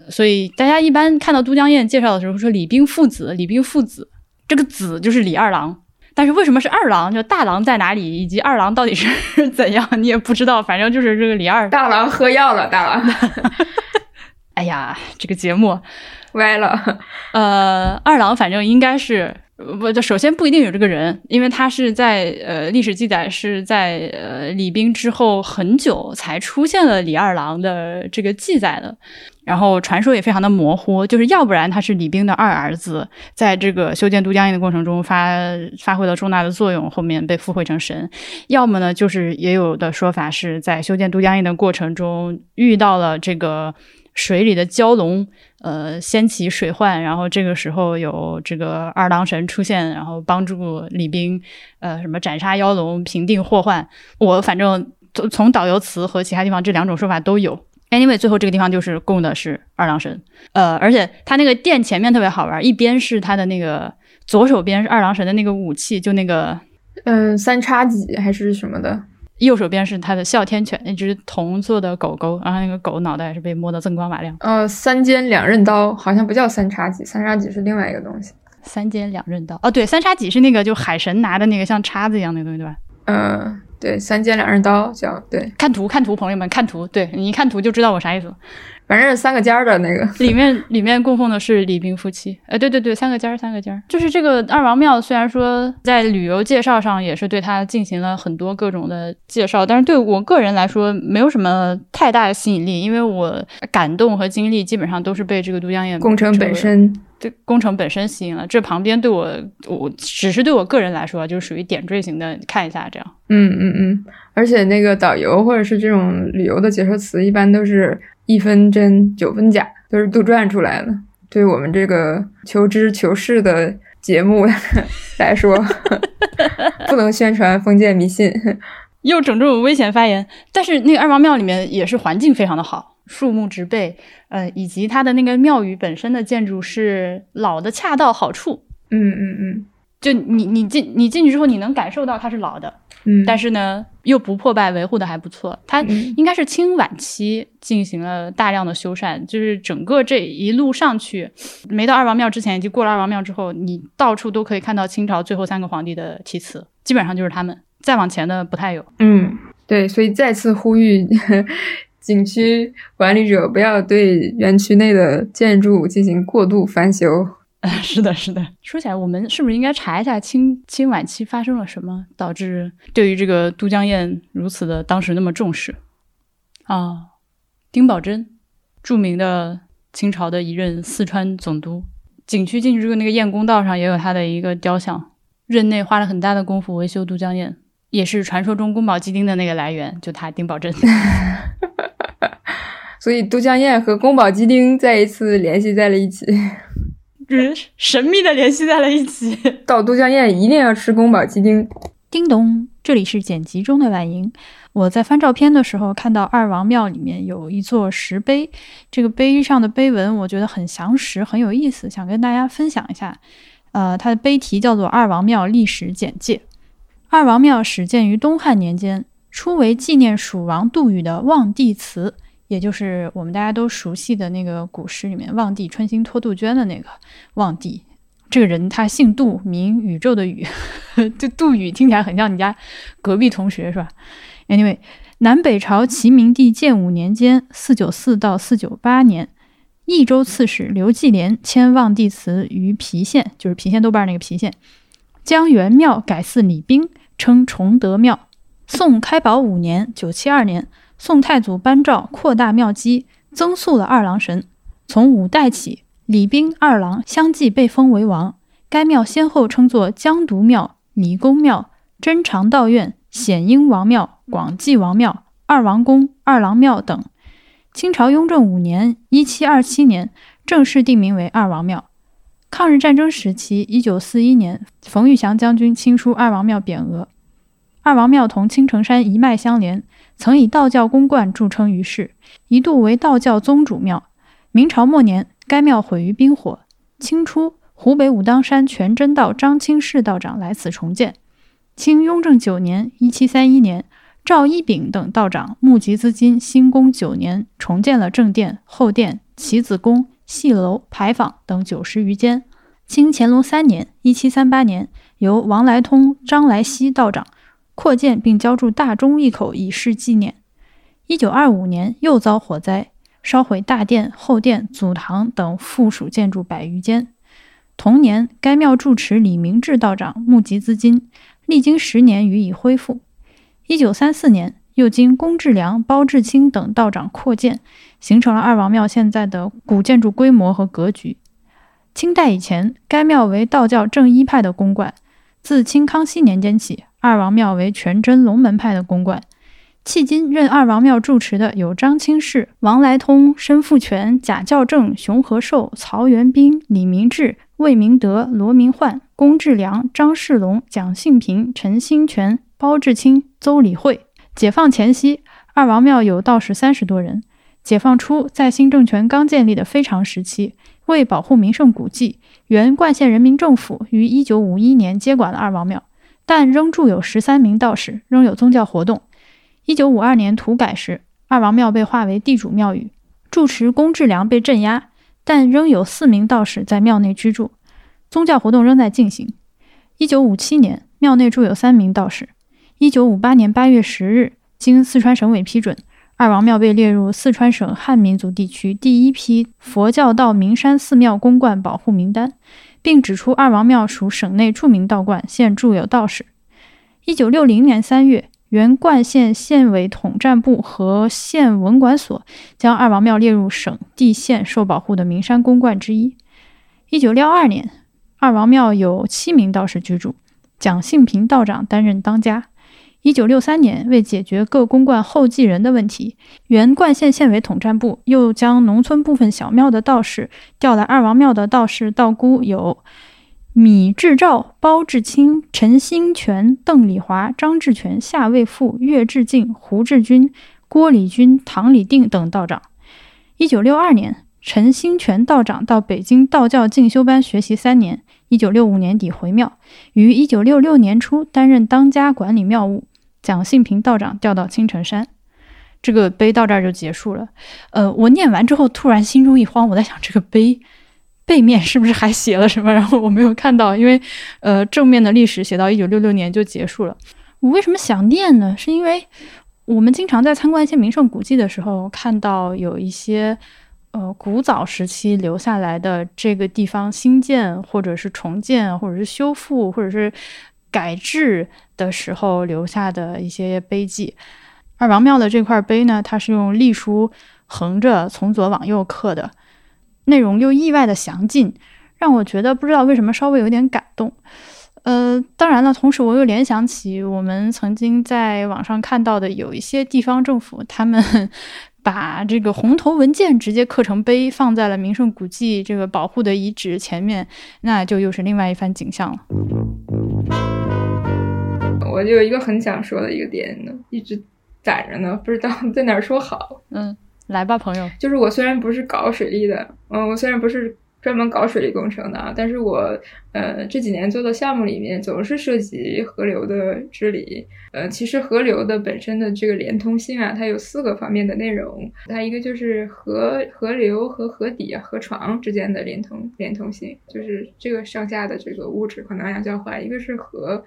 所以大家一般看到都江堰介绍的时候说李冰父子，李冰父子，这个子就是李二郎。但是为什么是二郎？就大郎在哪里，以及二郎到底是怎样，你也不知道。反正就是这个李二。大郎喝药了，大郎 哎呀，这个节目，歪了。呃，二郎反正应该是不，就首先不一定有这个人，因为他是在呃历史记载是在呃李冰之后很久才出现了李二郎的这个记载的。然后传说也非常的模糊，就是要不然他是李冰的二儿子，在这个修建都江堰的过程中发发挥了重大的作用，后面被附会成神；要么呢，就是也有的说法是在修建都江堰的过程中遇到了这个水里的蛟龙，呃，掀起水患，然后这个时候有这个二郎神出现，然后帮助李冰，呃，什么斩杀妖龙、平定祸患。我反正从从导游词和其他地方这两种说法都有。Anyway，最后这个地方就是供的是二郎神，呃，而且他那个殿前面特别好玩，一边是他的那个左手边是二郎神的那个武器，就那个嗯，三叉戟还是什么的？右手边是他的哮天犬，那只铜做的狗狗，然后那个狗脑袋是被摸得锃光瓦亮。呃，三尖两刃刀好像不叫三叉戟，三叉戟是另外一个东西。三尖两刃刀，哦，对，三叉戟是那个就海神拿的那个像叉子一样那个东西，对吧？嗯，对，三尖两刃刀叫对，看图，看图，朋友们看图，对你一看图就知道我啥意思了。反正是三个尖儿的那个。里面里面供奉的是李冰夫妻，哎，对对对，三个尖儿，三个尖儿，就是这个二王庙。虽然说在旅游介绍上也是对它进行了很多各种的介绍，但是对我个人来说没有什么太大的吸引力，因为我感动和经历基本上都是被这个都江堰工程本身，对工程本身吸引了。这旁边对我，我只是对我个人来说，就是属于点缀型的，看一下这样。嗯嗯嗯，而且那个导游或者是这种旅游的解说词，一般都是一分真九分假，都是杜撰出来的。对我们这个求知求是的节目来说，不能宣传封建迷信。又整这种危险发言。但是那个二王庙里面也是环境非常的好，树木植被，呃，以及它的那个庙宇本身的建筑是老的恰到好处。嗯嗯嗯，就你你进你进去之后，你能感受到它是老的，嗯，但是呢又不破败，维护的还不错。它嗯应该是清晚期进行了大量的修缮，就是整个这一路上去，没到二王庙之前以及过了二王庙之后，你到处都可以看到清朝最后三个皇帝的题词，基本上就是他们。再往前的不太有。嗯，对，所以再次呼吁景区管理者不要对园区内的建筑进行过度翻修。是的，是的。说起来，我们是不是应该查一下清清晚期发生了什么，导致对于这个都江堰如此的当时那么重视啊？丁宝桢，著名的清朝的一任四川总督，景区进去之后，那个堰公道上也有他的一个雕像，任内花了很大的功夫维修都江堰，也是传说中宫保鸡丁的那个来源，就他丁宝桢。所以都江堰和宫保鸡丁再一次联系在了一起。就是神秘的联系在了一起。到都江堰一定要吃宫保鸡丁。叮咚，这里是剪辑中的婉莹。我在翻照片的时候看到二王庙里面有一座石碑，这个碑上的碑文我觉得很详实，很有意思，想跟大家分享一下。呃，它的碑题叫做《二王庙历史简介》。二王庙始建于东汉年间，初为纪念蜀王杜宇的望帝祠，也就是我们大家都熟悉的那个古诗里面“望帝春心托杜鹃”的那个望帝。这个人他姓杜，名宇宙的宇，就杜宇听起来很像你家隔壁同学是吧？Anyway，南北朝齐明帝建武年间（四九四到四九八年），益州刺史刘继廉迁望帝祠于郫县，就是郫县豆瓣那个郫县，将原庙改祀李冰，称崇德庙。宋开宝五年（九七二年），宋太祖颁诏扩大庙基，增塑了二郎神。从五代起，李冰二郎相继被封为王。该庙先后称作江渎庙、理公庙、真常道院、显英王庙、广济王庙、二王宫、二郎庙等。清朝雍正五年（一七二七年）正式定名为二王庙。抗日战争时期，一九四一年，冯玉祥将军亲书二王庙匾额。二王庙同青城山一脉相连，曾以道教宫观著称于世，一度为道教宗主庙。明朝末年，该庙毁于兵火。清初，湖北武当山全真道张清世道长来此重建。清雍正九年（一七三一年），赵一炳等道长募集资金，兴宫九年重建了正殿、后殿、棋子宫、戏楼、牌坊等九十余间。清乾隆三年（一七三八年），由王来通、张来熙道长扩建并浇筑大钟一口以示纪念。一九二五年又遭火灾，烧毁大殿、后殿、祖堂等附属建筑百余间。同年，该庙住持李明志道长募集资金，历经十年予以恢复。一九三四年，又经龚志良、包志清等道长扩建，形成了二王庙现在的古建筑规模和格局。清代以前，该庙为道教正一派的公馆；自清康熙年间起，二王庙为全真龙门派的公馆。迄今任二王庙住持的有张清世、王来通、申复全、贾教正、熊和寿、曹元斌、李明志、魏明德、罗明焕、龚志良、张世龙、蒋信平、陈兴全、包志清、邹理惠。解放前夕，二王庙有道士三十多人。解放初，在新政权刚建立的非常时期，为保护名胜古迹，原灌县人民政府于一九五一年接管了二王庙，但仍住有十三名道士，仍有宗教活动。一九五二年土改时，二王庙被划为地主庙宇，住持龚志良被镇压，但仍有四名道士在庙内居住，宗教活动仍在进行。一九五七年，庙内住有三名道士。一九五八年八月十日，经四川省委批准，二王庙被列入四川省汉民族地区第一批佛教道名山寺庙公观保护名单，并指出二王庙属省内著名道观，现住有道士。一九六零年三月。原冠县县委统战部和县文管所将二王庙列入省地县受保护的名山公观之一。一九六二年，二王庙有七名道士居住，蒋信平道长担任当家。一九六三年，为解决各公观后继人的问题，原灌县县委统战部又将农村部分小庙的道士调来二王庙的道士道姑有。米志照、包志清、陈兴全、邓礼华、张志全、夏卫富、岳志敬、胡志军、郭礼军、唐礼定等道长。一九六二年，陈兴全道长到北京道教进修班学习三年，一九六五年底回庙，于一九六六年初担任当家管理庙务。蒋信平道长调到青城山。这个碑到这儿就结束了。呃，我念完之后突然心中一慌，我在想这个碑背面是不是还写了什么？然后我没有看到，因为呃正面的历史写到一九六六年就结束了。我为什么想念呢？是因为我们经常在参观一些名胜古迹的时候，看到有一些呃古早时期留下来的这个地方新建或者是重建或者是修复或者是改制的时候留下的一些碑记。二王庙的这块碑呢，它是用隶书横着从左往右刻的，内容又意外的详尽，让我觉得不知道为什么稍微有点感动。呃，当然了，同时我又联想起我们曾经在网上看到的有一些地方政府，他们 把这个红头文件直接刻成碑，放在了名胜古迹这个保护的遗址前面，那就又是另外一番景象了。我就有一个很想说的一个点呢，一直。攒着呢，不知道 在哪儿说好。嗯，来吧，朋友。就是我虽然不是搞水利的，嗯，我虽然不是专门搞水利工程的啊，但是我呃这几年做的项目里面总是涉及河流的治理。呃，其实河流的本身的这个连通性啊，它有四个方面的内容。它一个就是河河流和河底啊、河床之间的连通连通性，就是这个上下的这个物质可能要交换。一个是河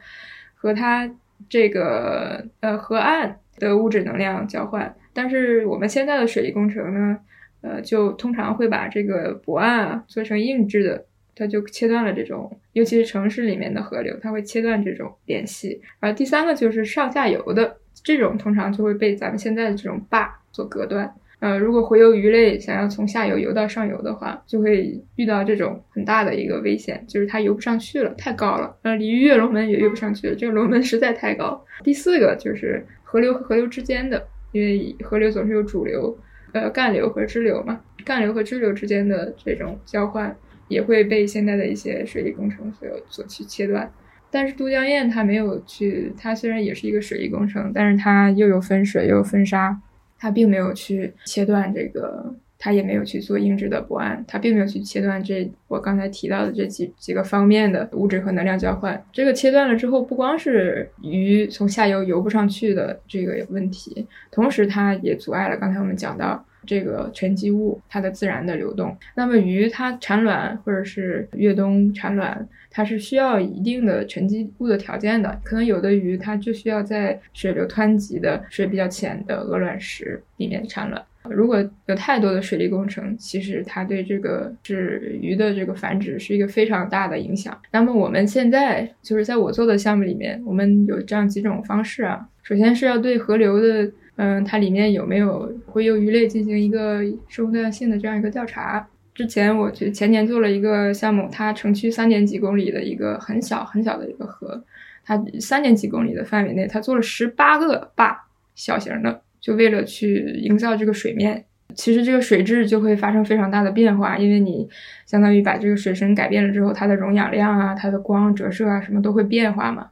和它这个呃河岸。的物质能量交换，但是我们现在的水利工程呢，呃，就通常会把这个驳岸啊做成硬质的，它就切断了这种，尤其是城市里面的河流，它会切断这种联系。而第三个就是上下游的这种，通常就会被咱们现在的这种坝所隔断。呃，如果洄游鱼类想要从下游游到上游的话，就会遇到这种很大的一个危险，就是它游不上去了，太高了。呃，鲤鱼跃龙门也跃不上去了，这个龙门实在太高。第四个就是。河流和河流之间的，因为河流总是有主流、呃干流和支流嘛，干流和支流之间的这种交换也会被现在的一些水利工程所所去切断。但是都江堰它没有去，它虽然也是一个水利工程，但是它又有分水又有分沙，他并没有去切断这个。他也没有去做硬质的驳岸，他并没有去切断这我刚才提到的这几几个方面的物质和能量交换。这个切断了之后，不光是鱼从下游游不上去的这个问题，同时它也阻碍了刚才我们讲到这个沉积物它的自然的流动。那么鱼它产卵或者是越冬产卵，它是需要一定的沉积物的条件的。可能有的鱼它就需要在水流湍急的水比较浅的鹅卵石里面产卵。如果有太多的水利工程，其实它对这个是鱼的这个繁殖是一个非常大的影响。那么我们现在就是在我做的项目里面，我们有这样几种方式啊。首先是要对河流的，嗯，它里面有没有洄游鱼类进行一个生物多样性的这样一个调查。之前我去前年做了一个项目，它城区三点几公里的一个很小很小的一个河，它三点几公里的范围内，它做了十八个坝，小型的。就为了去营造这个水面，其实这个水质就会发生非常大的变化，因为你相当于把这个水深改变了之后，它的溶氧量啊、它的光折射啊什么都会变化嘛，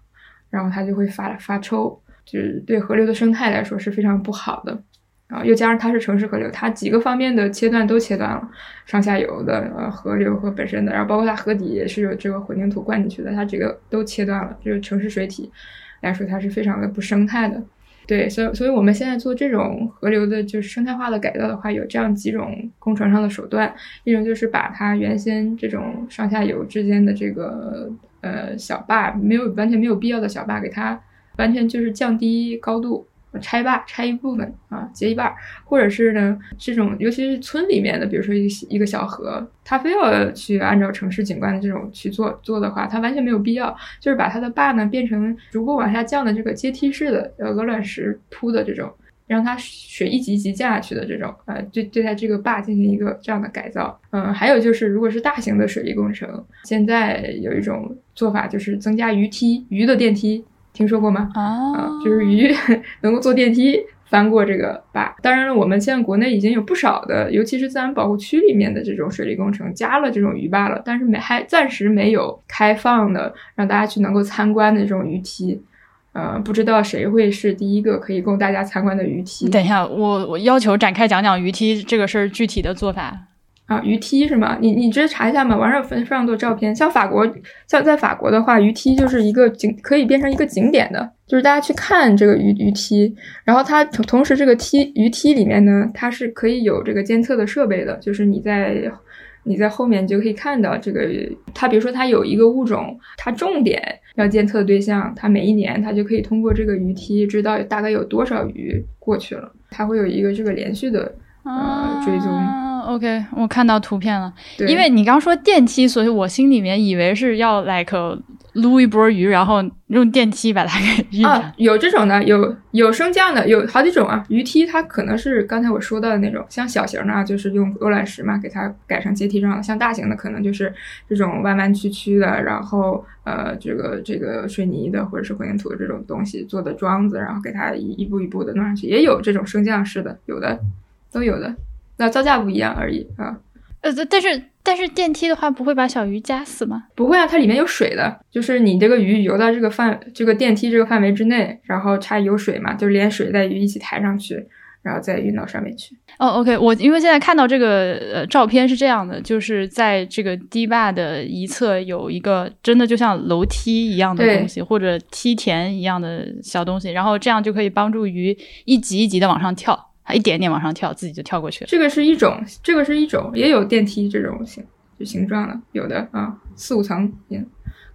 然后它就会发发臭，就是对河流的生态来说是非常不好的。然后又加上它是城市河流，它几个方面的切断都切断了，上下游的呃河流和本身的，然后包括它河底也是有这个混凝土灌进去的，它这个都切断了，就是城市水体来说它是非常的不生态的。对，所以，所以我们现在做这种河流的，就是生态化的改造的话，有这样几种工程上的手段。一种就是把它原先这种上下游之间的这个呃小坝，没有完全没有必要的小坝，给它完全就是降低高度。拆坝拆一部分啊，截一半，或者是呢，这种尤其是村里面的，比如说一一个小河，它非要去按照城市景观的这种去做做的话，它完全没有必要，就是把它的坝呢变成逐步往下降的这个阶梯式的呃鹅卵石铺的这种，让它水一级一级降下去的这种，呃，对对待这个坝进行一个这样的改造。嗯，还有就是，如果是大型的水利工程，现在有一种做法就是增加鱼梯，鱼的电梯。听说过吗？啊，就是鱼 能够坐电梯翻过这个坝。当然了，我们现在国内已经有不少的，尤其是自然保护区里面的这种水利工程加了这种鱼坝了，但是没还暂时没有开放的让大家去能够参观的这种鱼梯。呃，不知道谁会是第一个可以供大家参观的鱼梯。等一下，我我要求展开讲讲鱼梯这个事儿具体的做法。啊，鱼梯是吗？你你直接查一下嘛，网上有非常多照片。像法国，像在法国的话，鱼梯就是一个景，可以变成一个景点的，就是大家去看这个鱼鱼梯。然后它同同时这个梯鱼梯里面呢，它是可以有这个监测的设备的，就是你在你在后面就可以看到这个，它比如说它有一个物种，它重点要监测的对象，它每一年它就可以通过这个鱼梯知道大概有多少鱼过去了，它会有一个这个连续的呃追踪。啊 OK，我看到图片了。对因为你刚说电梯，所以我心里面以为是要 like 撸一波鱼，然后用电梯把它给啊。，有这种的，有有升降的，有好几种啊。鱼梯它可能是刚才我说到的那种，像小型的啊，就是用鹅卵石嘛，给它改成阶梯状的；像大型的，可能就是这种弯弯曲曲的，然后呃，这个这个水泥的或者是混凝土的这种东西做的桩子，然后给它一一步一步的弄上去，也有这种升降式的，有的都有的，那造价不一样而已啊。呃，但是但是电梯的话不会把小鱼夹死吗？不会啊，它里面有水的，就是你这个鱼游到这个范这个电梯这个范围之内，然后它有水嘛，就是连水带鱼一起抬上去，然后再运到上面去。哦，OK，我因为现在看到这个呃照片是这样的，就是在这个堤坝的一侧有一个真的就像楼梯一样的东西，或者梯田一样的小东西，然后这样就可以帮助鱼一级一级的往上跳，它一点点往上跳，自己就跳过去了。这个是一种，这个是一种，也有电梯这种形就形状的，有的啊，四五层，嗯，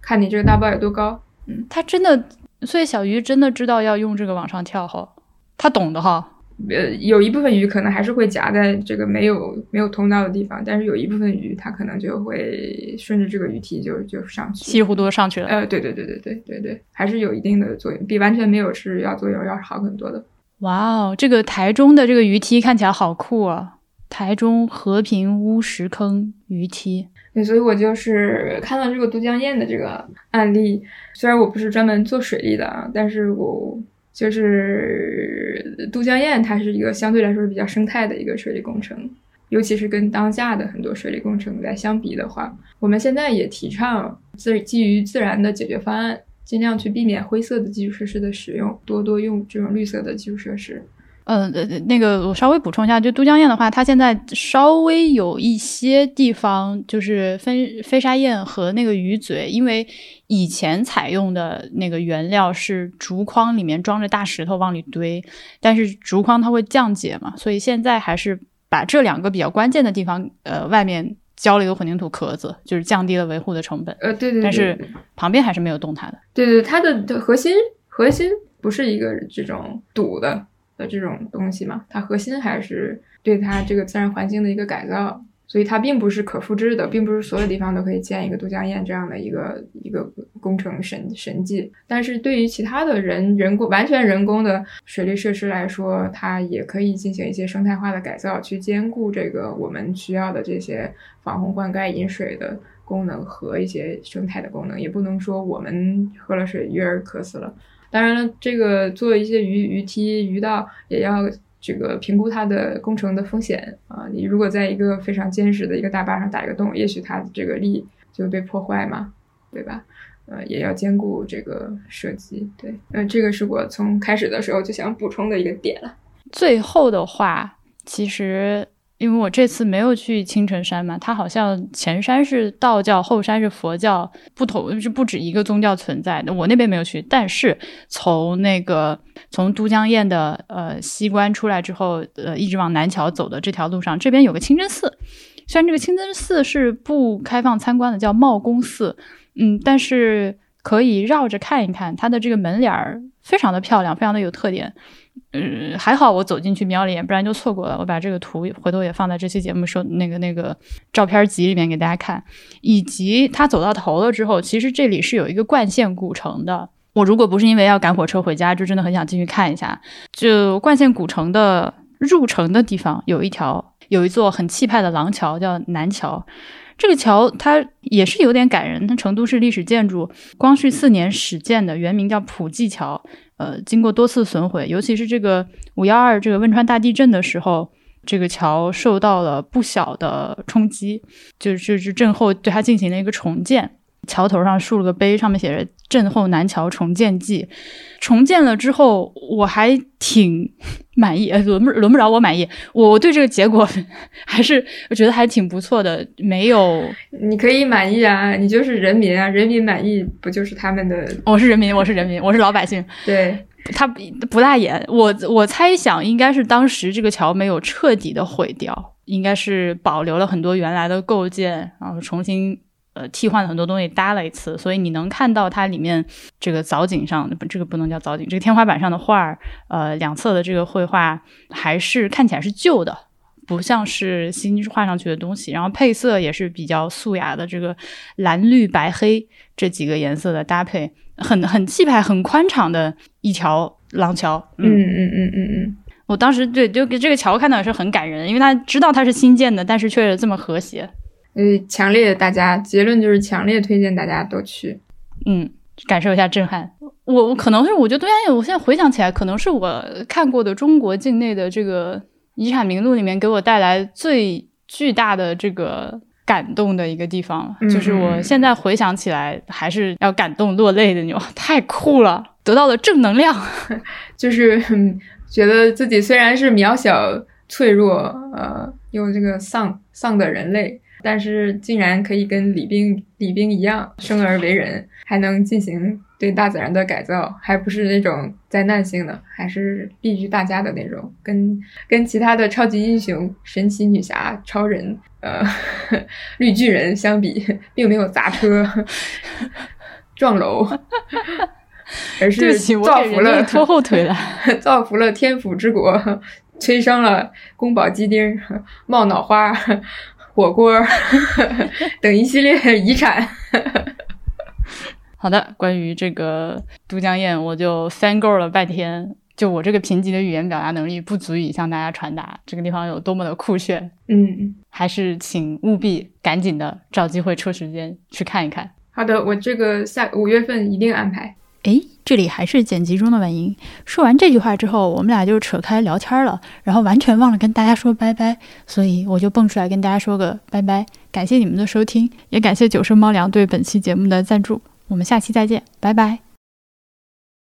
看你这个大包有多高。嗯它真的，所以小鱼真的知道要用这个往上跳哈，它懂的哈。呃，有一部分鱼可能还是会夹在这个没有没有通道的地方，但是有一部分鱼它可能就会顺着这个鱼梯就就上去。稀里糊涂地上去了。呃，对对对对对对对，还是有一定的作用，比完全没有是要作用要好很多的。哇哦，这个台中的这个鱼梯看起来好酷啊！台中和平乌石坑鱼梯，对，所以我就是看到这个都江堰的这个案例，虽然我不是专门做水利的啊，但是我就是都江堰，它是一个相对来说比较生态的一个水利工程，尤其是跟当下的很多水利工程来相比的话，我们现在也提倡自基于自然的解决方案，尽量去避免灰色的基础设施的使用，多多用这种绿色的基础设施。呃，那个我稍微补充一下，就都江堰的话，它现在稍微有一些地方就是飞飞沙堰和那个鱼嘴，因为以前采用的那个原料是竹筐里面装着大石头往里堆，但是竹筐它会降解嘛，所以现在还是把这两个比较关键的地方，呃，外面浇了一个混凝土壳子，就是降低了维护的成本，呃，对对对，但是旁边还是没有动它的。对对，它的的核心核心不是一个这种堵的的这种东西嘛，它核心还是对它这个自然环境的一个改造，所以它并不是可复制的，并不是所有地方都可以建一个都江堰这样的一个一个工程神神迹。但是对于其他的人人工完全人工的水利设施来说，它也可以进行一些生态化的改造，去兼顾这个我们需要的这些防洪灌溉、饮水的。功能和一些生态的功能，也不能说我们喝了水鱼儿渴死了。当然了，这个做一些鱼鱼梯、鱼道也要这个评估它的工程的风险啊。你如果在一个非常坚实的一个大坝上打一个洞，也许它这个力就被破坏嘛，对吧？呃，也要兼顾这个设计。对，呃，这个是我从开始的时候就想补充的一个点了。最后的话，其实因为我这次没有去青城山嘛，它好像前山是道教，后山是佛教，不同是不止一个宗教存在的。我那边没有去，但是从那个从都江堰的呃西关出来之后，呃一直往南桥走的这条路上，这边有个清真寺。虽然这个清真寺是不开放参观的，叫茂公寺，嗯，但是可以绕着看一看，它的这个门脸儿非常的漂亮，非常的有特点。嗯，还好我走进去瞄了一眼，不然就错过了。我把这个图回头也放在这期节目说那个那个照片集里面给大家看，以及他走到头了之后，其实这里是有一个冠县古城的。我如果不是因为要赶火车回家，就真的很想进去看一下。就冠县古城的入城的地方有一条有一座很气派的廊桥，叫南桥。这个桥它也是有点感人，它成都市历史建筑，光绪四年始建的，原名叫普济桥。呃，经过多次损毁，尤其是这个五幺二这个汶川大地震的时候，这个桥受到了不小的冲击，就是就是震后对它进行了一个重建。桥头上竖了个碑，上面写着“震后南桥重建记”。重建了之后，我还挺满意，呃 轮不轮不着我满意，我我对这个结果 还是我觉得还挺不错的，没有 你可以满意啊，你就是人民啊，人民满意不就是他们的我是人民，我是人民，我是老百姓，对？他不不大演。我我猜想应该是当时这个桥没有彻底的毁掉，应该是保留了很多原来的构件，然后重新呃替换了很多东西搭了一次，所以你能看到它里面这个藻井上不这个不能叫藻井，这个天花板上的画儿，呃两侧的这个绘画还是看起来是旧的。不像是新画上去的东西，然后配色也是比较素雅的，这个蓝绿白黑这几个颜色的搭配，很很气派、很宽敞的一条廊桥。嗯嗯嗯嗯嗯，我当时对就给这个桥看到也是很感人，因为他知道它是新建的，但是却这么和谐。呃，强烈大家结论就是强烈推荐大家都去。嗯，感受一下震撼。我我可能是我觉得东我现在回想起来，可能是我看过的中国境内的这个遗产名录里面给我带来最巨大的这个感动的一个地方，嗯就是我现在回想起来还是要感动落泪的那种，太酷了，得到了正能量。就是、嗯觉得自己虽然是渺小、脆弱，呃，又这个丧丧的人类，但是竟然可以跟李冰李冰一样生而为人，还能进行对大自然的改造，还不是那种灾难性的，还是利于大家的那种，跟跟其他的超级英雄、神奇女侠、超人、呃 绿巨人相比，并没有砸车、撞楼。而是造福了拖后腿了。造福了天府之国，催生了宫保鸡丁、冒脑花、火锅 等一系列遗产。好的，关于这个都江堰，我就翻够了半天。就我这个贫瘠的语言表达能力，不足以向大家传达这个地方有多么的酷炫。嗯，还是请务必赶紧的找机会抽时间去看一看。好的，我这个下五月份一定安排。诶，这里还是剪辑中的婉莹。说完这句话之后，我们俩就扯开聊天了，然后完全忘了跟大家说拜拜，所以我就蹦出来跟大家说个拜拜。感谢你们的收听，也感谢九生猫粮对本期节目的赞助。我们下期再见，拜拜。